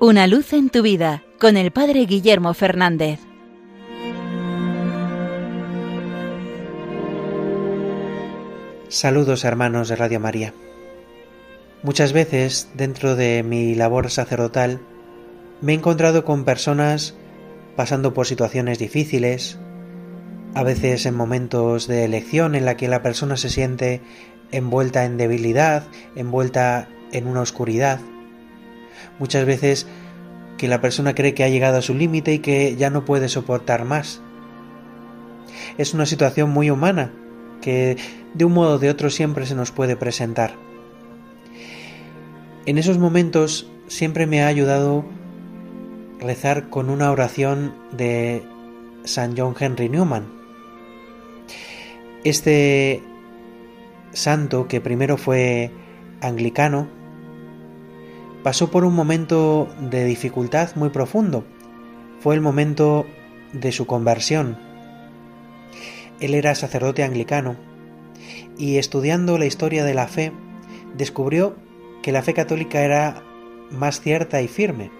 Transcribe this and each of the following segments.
Una luz en tu vida con el Padre Guillermo Fernández. Saludos hermanos de Radio María. Muchas veces dentro de mi labor sacerdotal me he encontrado con personas pasando por situaciones difíciles, a veces en momentos de elección en la que la persona se siente envuelta en debilidad, envuelta en una oscuridad. Muchas veces que la persona cree que ha llegado a su límite y que ya no puede soportar más. Es una situación muy humana que de un modo o de otro siempre se nos puede presentar. En esos momentos siempre me ha ayudado rezar con una oración de San John Henry Newman. Este santo, que primero fue anglicano, pasó por un momento de dificultad muy profundo. Fue el momento de su conversión. Él era sacerdote anglicano y estudiando la historia de la fe descubrió que la fe católica era más cierta y firme.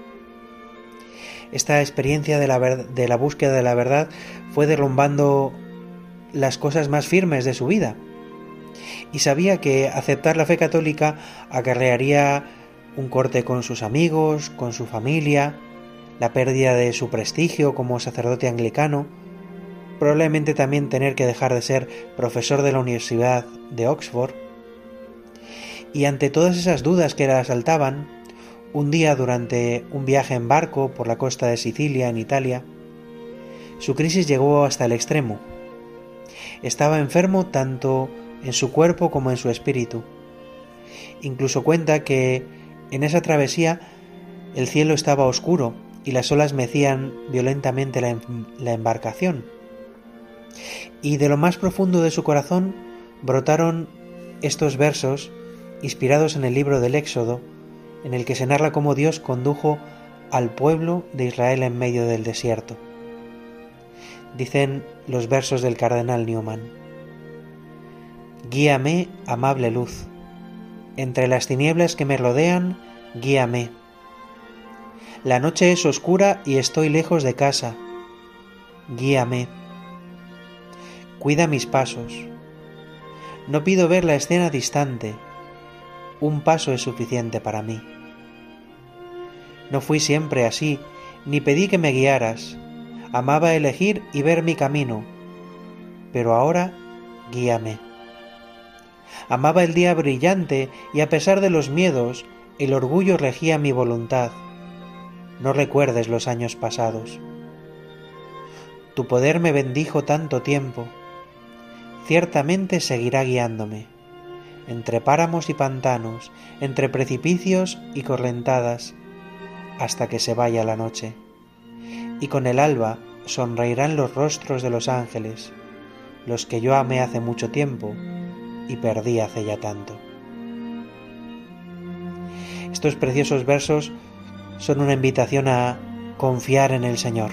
Esta experiencia de la, búsqueda de la verdad fue derrumbando las cosas más firmes de su vida y sabía que aceptar la fe católica acarrearía un corte con sus amigos, con su familia, la pérdida de su prestigio como sacerdote anglicano, probablemente también tener que dejar de ser profesor de la Universidad de Oxford. Y ante todas esas dudas que le asaltaban, un día durante un viaje en barco por la costa de Sicilia, en Italia, su crisis llegó hasta el extremo. Estaba enfermo tanto en su cuerpo como en su espíritu. Incluso cuenta que en esa travesía el cielo estaba oscuro y las olas mecían violentamente la, la embarcación. Y de lo más profundo de su corazón brotaron estos versos inspirados en el libro del Éxodo, en el que se narra cómo Dios condujo al pueblo de Israel en medio del desierto. Dicen los versos del cardenal Newman. Guíame, amable luz. Entre las tinieblas que me rodean, guíame. La noche es oscura y estoy lejos de casa. Guíame. Cuida mis pasos. No pido ver la escena distante. Un paso es suficiente para mí. No fui siempre así, ni pedí que me guiaras. Amaba elegir y ver mi camino. Pero ahora, guíame. Amaba el día brillante y a pesar de los miedos, el orgullo regía mi voluntad. No recuerdes los años pasados. Tu poder me bendijo tanto tiempo. Ciertamente seguirá guiándome. Entre páramos y pantanos, entre precipicios y correntadas, hasta que se vaya la noche. Y con el alba sonreirán los rostros de los ángeles, los que yo amé hace mucho tiempo y perdí hace ya tanto. Estos preciosos versos son una invitación a confiar en el Señor,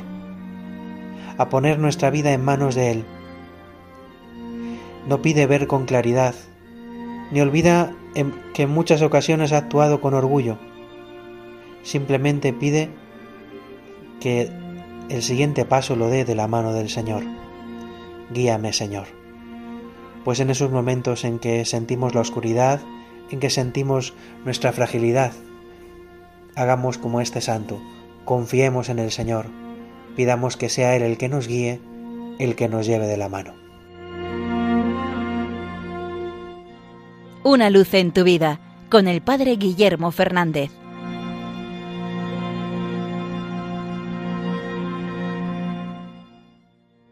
a poner nuestra vida en manos de Él. No pide ver con claridad, ni olvida que en muchas ocasiones ha actuado con orgullo. Simplemente pide que el siguiente paso lo dé de la mano del Señor. Guíame, Señor pues en esos momentos en que sentimos la oscuridad, en que sentimos nuestra fragilidad, hagamos como este santo, confiemos en el Señor, pidamos que sea Él el que nos guíe, el que nos lleve de la mano. Una luz en tu vida con el Padre Guillermo Fernández.